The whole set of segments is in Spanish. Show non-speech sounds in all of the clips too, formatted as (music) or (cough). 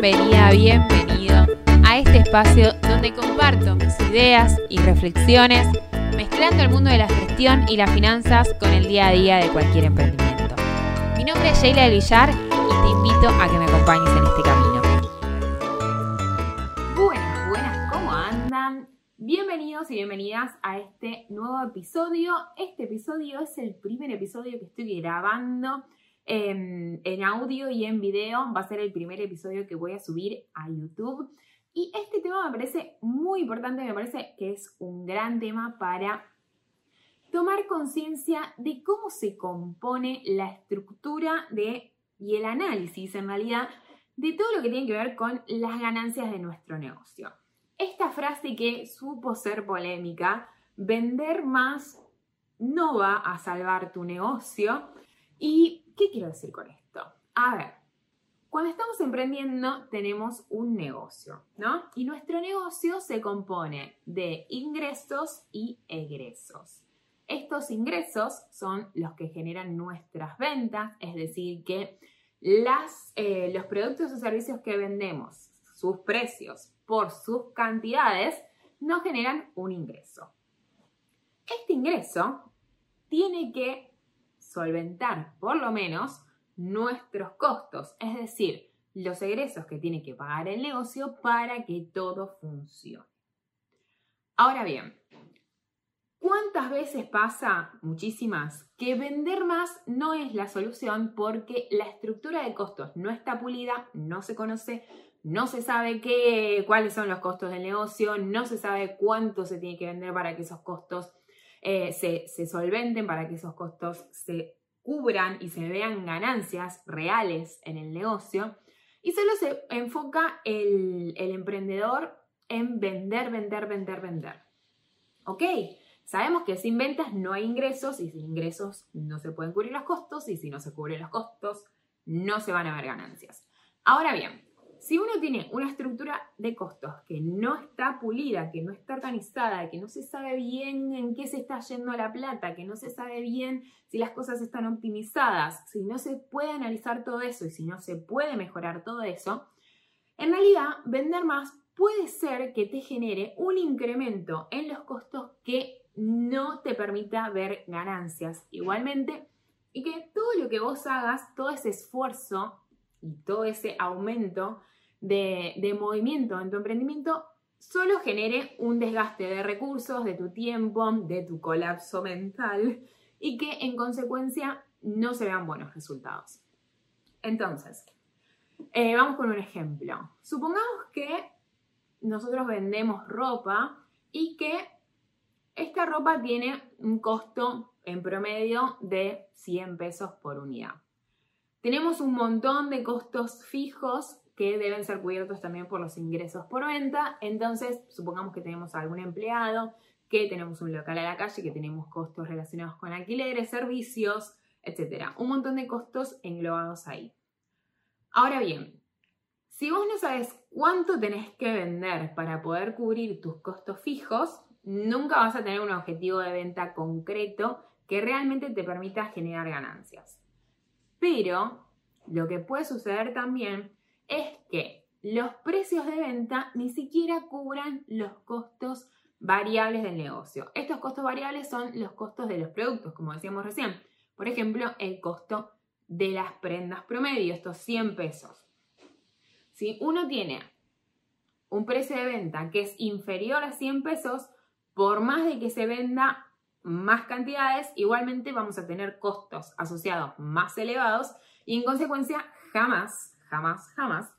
Bienvenida, bienvenido a este espacio donde comparto mis ideas y reflexiones mezclando el mundo de la gestión y las finanzas con el día a día de cualquier emprendimiento. Mi nombre es Sheila del Villar y te invito a que me acompañes en este camino. Buenas, buenas, ¿cómo andan? Bienvenidos y bienvenidas a este nuevo episodio. Este episodio es el primer episodio que estoy grabando en, audio y en video. Va a ser el primer episodio que voy a subir a YouTube. Y este tema me parece muy importante, me parece que es un gran tema para tomar conciencia de cómo se compone la estructura de, y el análisis en realidad de todo lo que tiene que ver con las ganancias de nuestro negocio. Esta frase que supo ser polémica, vender más no va a salvar tu negocio. ¿Y qué quiero decir con esto? A ver, cuando estamos emprendiendo tenemos un negocio, ¿no? Y nuestro negocio se compone de ingresos y egresos. Estos ingresos son los que generan nuestras ventas, es decir, que las, eh, los productos o servicios que vendemos, sus precios por sus cantidades, nos generan un ingreso. Este ingreso tiene que solventar por lo menos nuestros costos, es decir, los egresos que tiene que pagar el negocio para que todo funcione. Ahora bien, ¿cuántas veces pasa, muchísimas, que vender más no es la solución porque la estructura de costos no está pulida, no se conoce, no se sabe qué, cuáles son los costos del negocio, no se sabe cuánto se tiene que vender para que esos costos eh, se, solventen, para que esos costos se cubran y se vean ganancias reales en el negocio. Y solo se enfoca el, el emprendedor en vender, vender, vender, vender. ¿Ok? Sabemos que sin ventas no hay ingresos y sin ingresos no se pueden cubrir los costos y si no se cubren los costos no se van a ver ganancias. Ahora bien, si uno tiene una estructura de costos que no está pulida, que no está organizada, que no se sabe bien en qué se está yendo la plata, que no se sabe bien si las cosas están optimizadas, si no se puede analizar todo eso y si no se puede mejorar todo eso, en realidad vender más puede ser que te genere un incremento en los costos que no te permita ver ganancias igualmente y que todo lo que vos hagas, todo ese esfuerzo y todo ese aumento de, movimiento en tu emprendimiento solo genere un desgaste de recursos, de tu tiempo, de tu colapso mental y que en consecuencia no se vean buenos resultados. Entonces, eh, vamos con un ejemplo. Supongamos que nosotros vendemos ropa y que esta ropa tiene un costo en promedio de 100 pesos por unidad. Tenemos un montón de costos fijos que deben ser cubiertos también por los ingresos por venta. Entonces, supongamos que tenemos algún empleado, que tenemos un local a la calle, que tenemos costos relacionados con alquileres, servicios, etc. Un montón de costos englobados ahí. Ahora bien, si vos no sabes cuánto tenés que vender para poder cubrir tus costos fijos, nunca vas a tener un objetivo de venta concreto que realmente te permita generar ganancias. Pero lo que puede suceder también es que los precios de venta ni siquiera cubran los costos variables del negocio. Estos costos variables son los costos de los productos, como decíamos recién. Por ejemplo, el costo de las prendas promedio, estos 100 pesos. Si uno tiene un precio de venta que es inferior a 100 pesos, por más de que se venda más cantidades, igualmente vamos a tener costos asociados más elevados y en consecuencia jamás, jamás, jamás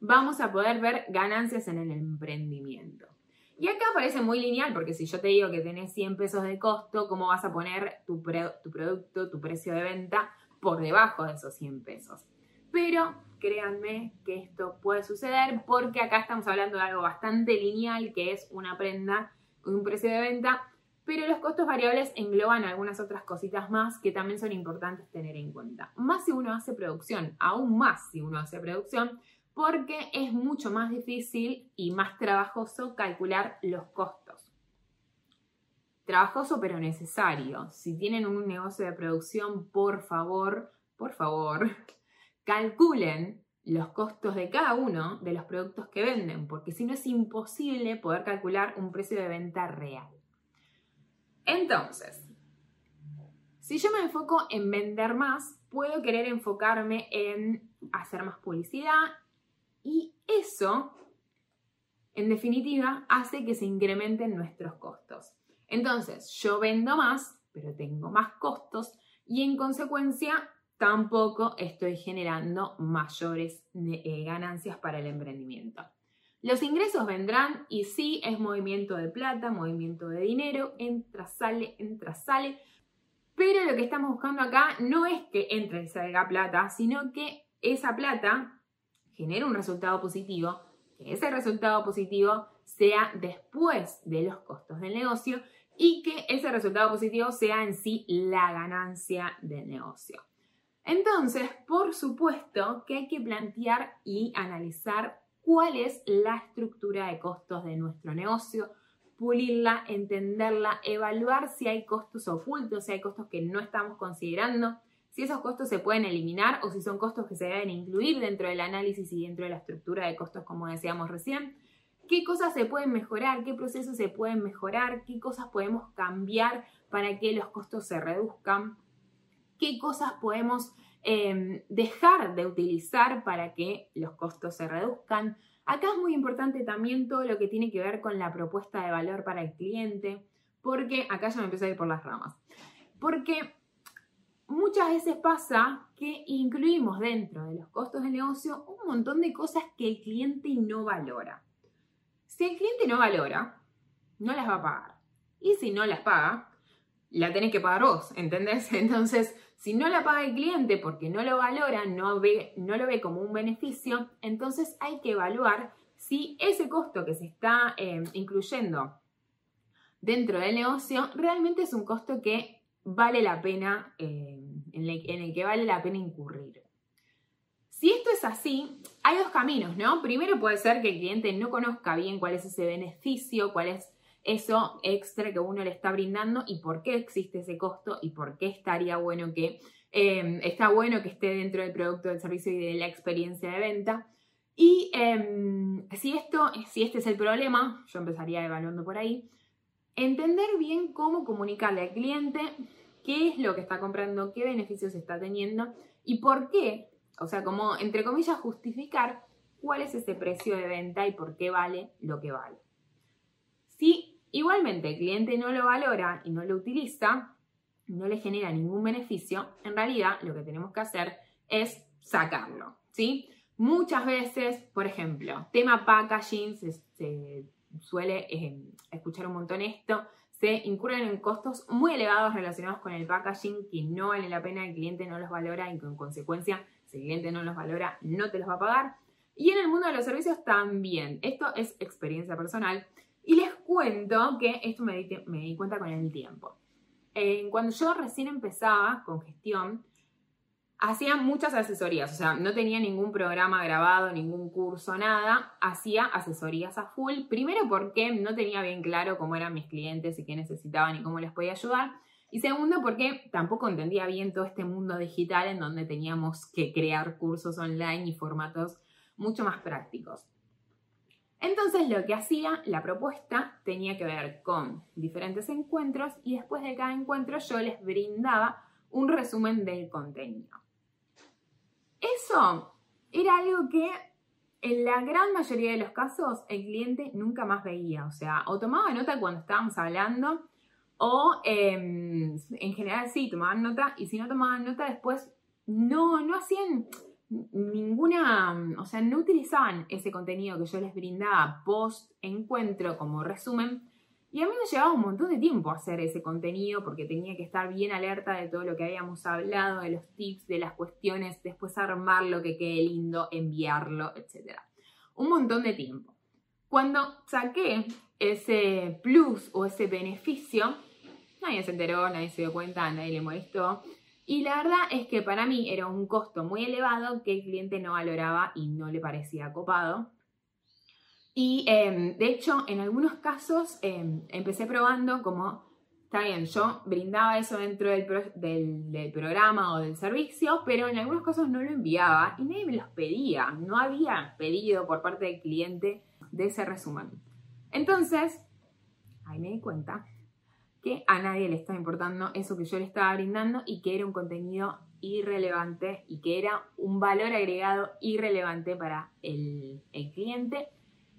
vamos a poder ver ganancias en el emprendimiento. Y acá parece muy lineal porque si yo te digo que tenés 100 pesos de costo, ¿cómo vas a poner tu, tu producto, tu precio de venta por debajo de esos 100 pesos? Pero créanme que esto puede suceder porque acá estamos hablando de algo bastante lineal que es una prenda un precio de venta pero los costos variables engloban algunas otras cositas más que también son importantes tener en cuenta. Más si uno hace producción, aún más si uno hace producción, porque es mucho más difícil y más trabajoso calcular los costos. Trabajoso pero necesario. Si tienen un negocio de producción, por favor, por favor, (laughs) calculen los costos de cada uno de los productos que venden, porque si no es imposible poder calcular un precio de venta real. Entonces, si yo me enfoco en vender más, puedo querer enfocarme en hacer más publicidad y eso, en definitiva, hace que se incrementen nuestros costos. Entonces, yo vendo más, pero tengo más costos y en consecuencia tampoco estoy generando mayores eh, ganancias para el emprendimiento. Los ingresos vendrán y sí es movimiento de plata, movimiento de dinero, entra, sale, entra, sale, pero lo que estamos buscando acá no es que entre y salga plata, sino que esa plata genere un resultado positivo, que ese resultado positivo sea después de los costos del negocio y que ese resultado positivo sea en sí la ganancia del negocio. Entonces, por supuesto que hay que plantear y analizar cuál es la estructura de costos de nuestro negocio, pulirla, entenderla, evaluar si hay costos ocultos, si hay costos que no estamos considerando, si esos costos se pueden eliminar o si son costos que se deben incluir dentro del análisis y dentro de la estructura de costos como decíamos recién. ¿Qué cosas se pueden mejorar? ¿Qué procesos se pueden mejorar? ¿Qué cosas podemos cambiar para que los costos se reduzcan? ¿Qué cosas podemos em, dejar de utilizar para que los costos se reduzcan? Acá es muy importante también todo lo que tiene que ver con la propuesta de valor para el cliente, porque acá ya me empecé a ir por las ramas. Porque muchas veces pasa que incluimos dentro de los costos del negocio un montón de cosas que el cliente no valora. Si el cliente no valora, no las va a pagar. Y si no las paga, la tenés que pagar vos, ¿entendés? (laughs) Entonces, si no la paga el cliente porque no lo valora, no, ve, no lo ve como un beneficio, entonces hay que evaluar si ese costo que se está eh, incluyendo dentro del negocio realmente es un costo que vale la pena, eh, en, el, que vale la pena incurrir. Si esto es así, hay dos caminos, ¿no? Primero puede ser que el cliente no conozca bien cuál es ese beneficio, cuál es eso extra que uno le está brindando y por qué existe ese costo y por qué estaría bueno que em, está bueno que esté dentro del producto, del servicio y de la experiencia de venta. Y em, si esto, si este es el problema, yo empezaría evaluando por ahí, entender bien cómo comunicarle al cliente qué es lo que está comprando, qué beneficios está teniendo y por qué, o sea, como entre comillas justificar cuál es ese precio de venta y por qué vale lo que vale. Si Igualmente, el cliente no lo valora y no lo utiliza, no le genera ningún beneficio, en realidad lo que tenemos que hacer es sacarlo, ¿sí? Muchas veces, por ejemplo, tema packaging, se, suele eh, escuchar un montón esto, se incurren en costos muy elevados relacionados con el packaging que no vale la pena, el cliente no los valora y con consecuencia, si el cliente no los valora, no te los va a pagar. Y en el mundo de los servicios también. Esto es experiencia personal. Y les cuento que esto me di, cuenta con el tiempo. Eh, cuando yo recién empezaba con gestión, hacía muchas asesorías, o sea, no tenía ningún programa grabado, ningún curso, nada, hacía asesorías a full, primero porque no tenía bien claro cómo eran mis clientes y qué necesitaban y cómo les podía ayudar, y segundo porque tampoco entendía bien todo este mundo digital en donde teníamos que crear cursos online y formatos mucho más prácticos. Entonces lo que hacía, la propuesta, tenía que ver con diferentes encuentros y después de cada encuentro yo les brindaba un resumen del contenido. Eso era algo que en la gran mayoría de los casos el cliente nunca más veía, o sea, o tomaba nota cuando estábamos hablando o em, en general sí, tomaban nota y si no tomaban nota después no, no hacían ninguna, o sea, no utilizaban ese contenido que yo les brindaba post encuentro como resumen. Y a mí me llevaba un montón de tiempo hacer ese contenido porque tenía que estar bien alerta de todo lo que habíamos hablado, de los tips, de las cuestiones, después armarlo, que quede lindo, enviarlo, etc. Un montón de tiempo. Cuando saqué ese plus o ese beneficio, nadie se enteró, nadie se dio cuenta, nadie le molestó. Y la verdad es que para mí era un costo muy elevado que el cliente no valoraba y no le parecía copado. Y em, de hecho, en algunos casos em, empecé probando como está bien, yo brindaba eso dentro del, del, programa o del servicio, pero en algunos casos no lo enviaba y nadie me los pedía. No había pedido por parte del cliente de ese resumen. Entonces, ahí me di cuenta que a nadie le estaba importando eso que yo le estaba brindando y que era un contenido irrelevante y que era un valor agregado irrelevante para el, el cliente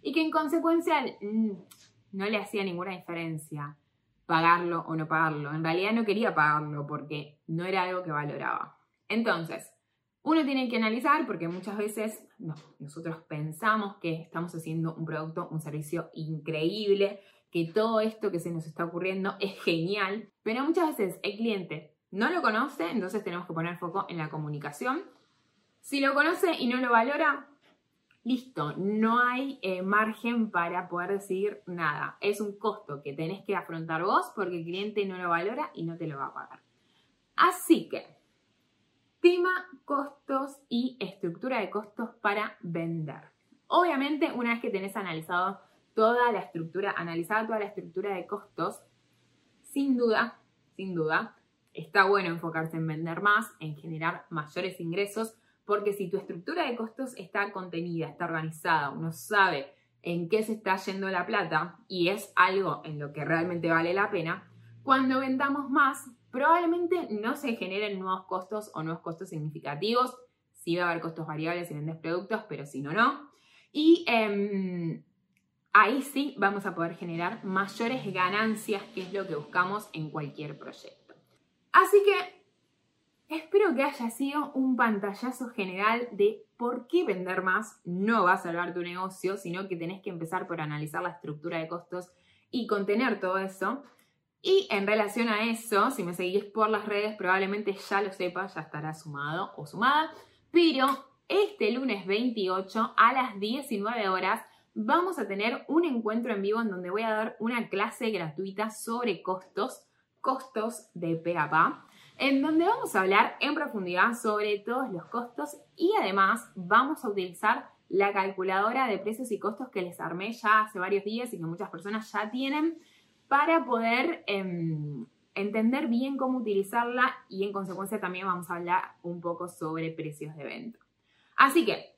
y que en consecuencia no le hacía ninguna diferencia pagarlo o no pagarlo. En realidad no quería pagarlo porque no era algo que valoraba. Entonces, uno tiene que analizar porque muchas veces nosotros pensamos que estamos haciendo un producto, un servicio increíble, que todo esto que se nos está ocurriendo es genial, pero muchas veces el cliente no lo conoce, entonces tenemos que poner foco en la comunicación. Si lo conoce y no lo valora, listo, no hay eh, margen para poder decir nada. Es un costo que tenés que afrontar vos porque el cliente no lo valora y no te lo va a pagar. Así que, tema costos y estructura de costos para vender. Obviamente, una vez que tenés analizado toda la estructura, analizada toda la estructura de costos, sin duda, sin duda, está bueno enfocarse en vender más, en generar mayores ingresos, porque si tu estructura de costos está contenida, está organizada, uno sabe en qué se está yendo la plata y es algo en lo que realmente vale la pena, cuando vendamos más, probablemente no se generen nuevos costos o nuevos costos significativos. Sí va a haber costos variables si vendes productos, pero si no, no. Y em, ahí sí vamos a poder generar mayores ganancias, que es lo que buscamos en cualquier proyecto. Así que Espero que haya sido un pantallazo general de por qué vender más no va a salvar tu negocio, sino que tenés que empezar por analizar la estructura de costos y contener todo eso. Y en relación a eso, si me seguís por las redes, probablemente ya lo sepas, ya estará sumado o sumada. Pero este lunes 28 a las 19 horas vamos a tener un encuentro en vivo en donde voy a dar una clase gratuita sobre costos, costos de PAPA en donde vamos a hablar en profundidad sobre todos los costos y además vamos a utilizar la calculadora de precios y costos que les armé ya hace varios días y que muchas personas ya tienen para poder em, entender bien cómo utilizarla y en consecuencia también vamos a hablar un poco sobre precios de venta. Así que,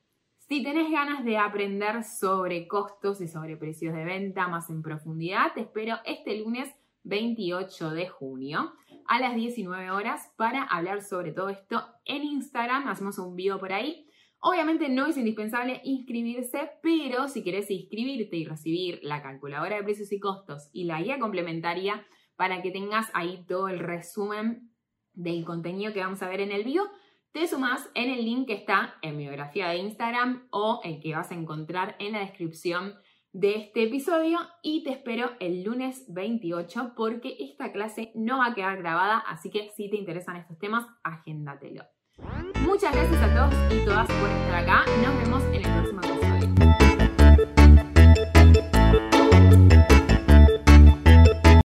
si tenés ganas de aprender sobre costos y sobre precios de venta más en profundidad, te espero este lunes 28 de junio a las 19 horas para hablar sobre todo esto en Instagram. Hacemos un video por ahí. Obviamente no es indispensable inscribirse, pero si querés inscribirte y recibir la calculadora de precios y costos y la guía complementaria para que tengas ahí todo el resumen del contenido que vamos a ver en el video, te sumas en el link que está en mi biografía de Instagram o el que vas a encontrar en la descripción de este episodio y te espero el lunes 28 porque esta clase no va a quedar grabada, así que si te interesan estos temas, agéndatelo. Muchas gracias a todos y todas por estar acá. Nos vemos en el